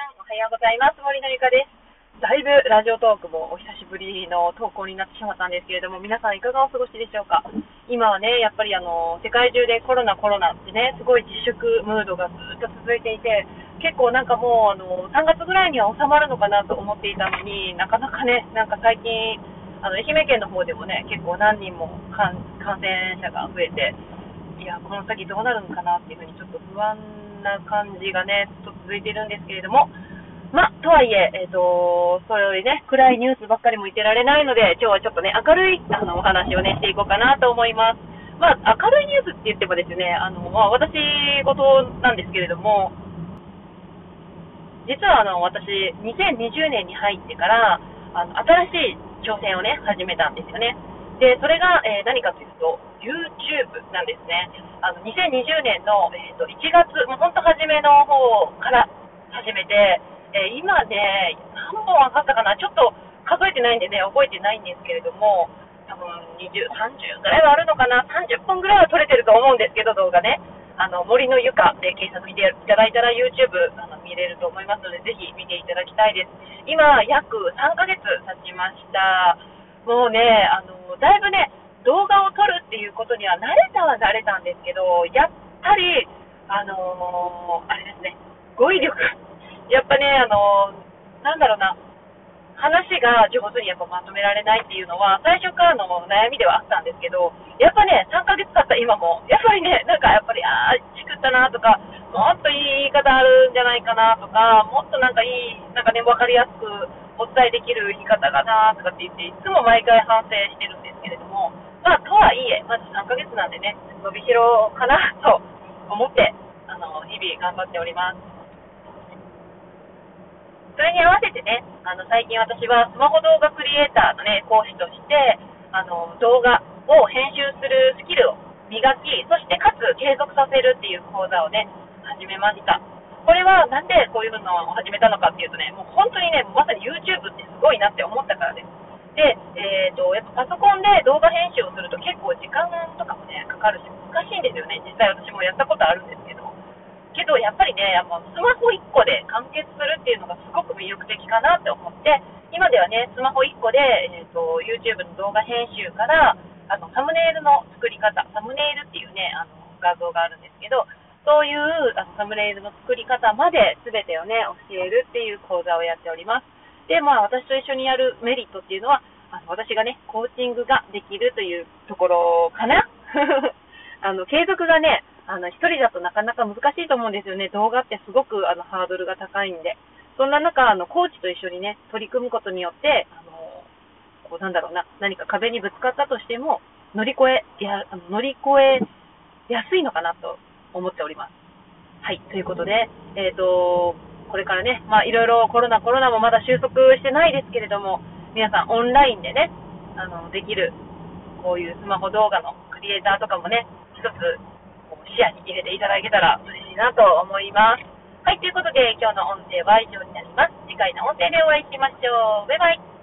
さん、おはようございます。森のゆかです。だいぶラジオトークもお久しぶりの投稿になってしまったんですけれども、皆さんいかがお過ごしでしょうか？今はね、やっぱりあの、世界中でコロナコロナってね、すごい自粛ムードがずっと続いていて、結構なんかもう、あの、3月ぐらいには収まるのかなと思っていたのになかなかね、なんか最近、あの、愛媛県の方でもね、結構何人も感染者が増えて、いや、この先どうなるのかなっていうふうにちょっと不安な感じがね、ずっと続いてるんですけれども、ま、とはいえ、えっ、ー、と、そういうね、暗いニュースばっかりも言ってられないので、今日はちょっとね、明るいあのお話をね、していこうかなと思います。まあ、明るいニュースって言ってもですね、あの、まあ、私事なんですけれども、実はあの、私、2020年に入ってから、あの、新しい挑戦をね、始めたんですよね。で、それが、えー、何かというと、YouTube なんですね。あの、2020年の、えーと、1月、もう本当初めの方から始めて、えー、今ね、何本上がったかな、ちょっと数えてないんでね、覚えてないんですけれども、多分20、30ぐらいはあるのかな、30本ぐらいは撮れてると思うんですけど、動画ね。あの、森の床で検索見ていただいたら YouTube あの見れると思いますので、ぜひ見ていただきたいです。今、約3ヶ月経ちました。もうね、あの、だいぶね、動画を撮るっていうことには慣れたは慣れたんですけど、やっぱり、あのー、あれですね、語彙力。やっぱね、あのー、なんだろうな、話が上手にやっぱまとめられないっていうのは、最初からの悩みではあったんですけど、やっぱね、3ヶ月経った今も、やっぱりね、なんかやっぱり、ああ、チクったなとか、もっといい言い方あるんじゃないかなとか、もっとなんかいい、なんかね、わかりやすくお伝えできる言い方がなとかって言って、いつも毎回反省してるんですけれども、まあ、とはいえ、まず3ヶ月なんでね、伸びしろかなと思って、あの、日々頑張っております。それに合わせてね、あの、最近私はスマホ動画クリエイターのね、講師として、あの、動画を編集するスキルを磨き、そしてかつ継続させるっていう講座をね、始めました。これはなんでこういうのを始めたのかっていうとね、もう本当にね、まさに YouTube ってすごいなって思ったからです。で、えーと、やっぱパソコンで動画編集をすると結構時間とかもね、かかるし、難しいんですよね。実際私もやったことあるんですけど。けど、やっぱりね、やっぱスマホ1個で完結するっていうのがすごく魅力的かなって思って、今ではね、スマホ1個で、えーと、YouTube の動画編集から、あのサムネイルの作り方、サムネイルっていうね、あの画像があるんですけど、そういうあのサムネイルの作り方まで全てをね、教えるっていう講座をやっております。で、まあ私と一緒にやるメリットっていうのは、あの私がね、コーチングができるというところかな あの、継続がね、あの、一人だとなかなか難しいと思うんですよね。動画ってすごくあのハードルが高いんで。そんな中、あの、コーチと一緒にね、取り組むことによって、あの、こうなんだろうな、何か壁にぶつかったとしても、乗り越え、や、乗り越えやすいのかなと思っております。はい、ということで、えっ、ー、と、これからね、まあいろいろコロナコロナもまだ収束してないですけれども、皆さんオンラインでね、あの、できる、こういうスマホ動画のクリエイターとかもね、一つ視野に入れていただけたら嬉しいなと思います。はい、ということで今日の音声は以上になります。次回の音声でお会いしましょう。バイバイ。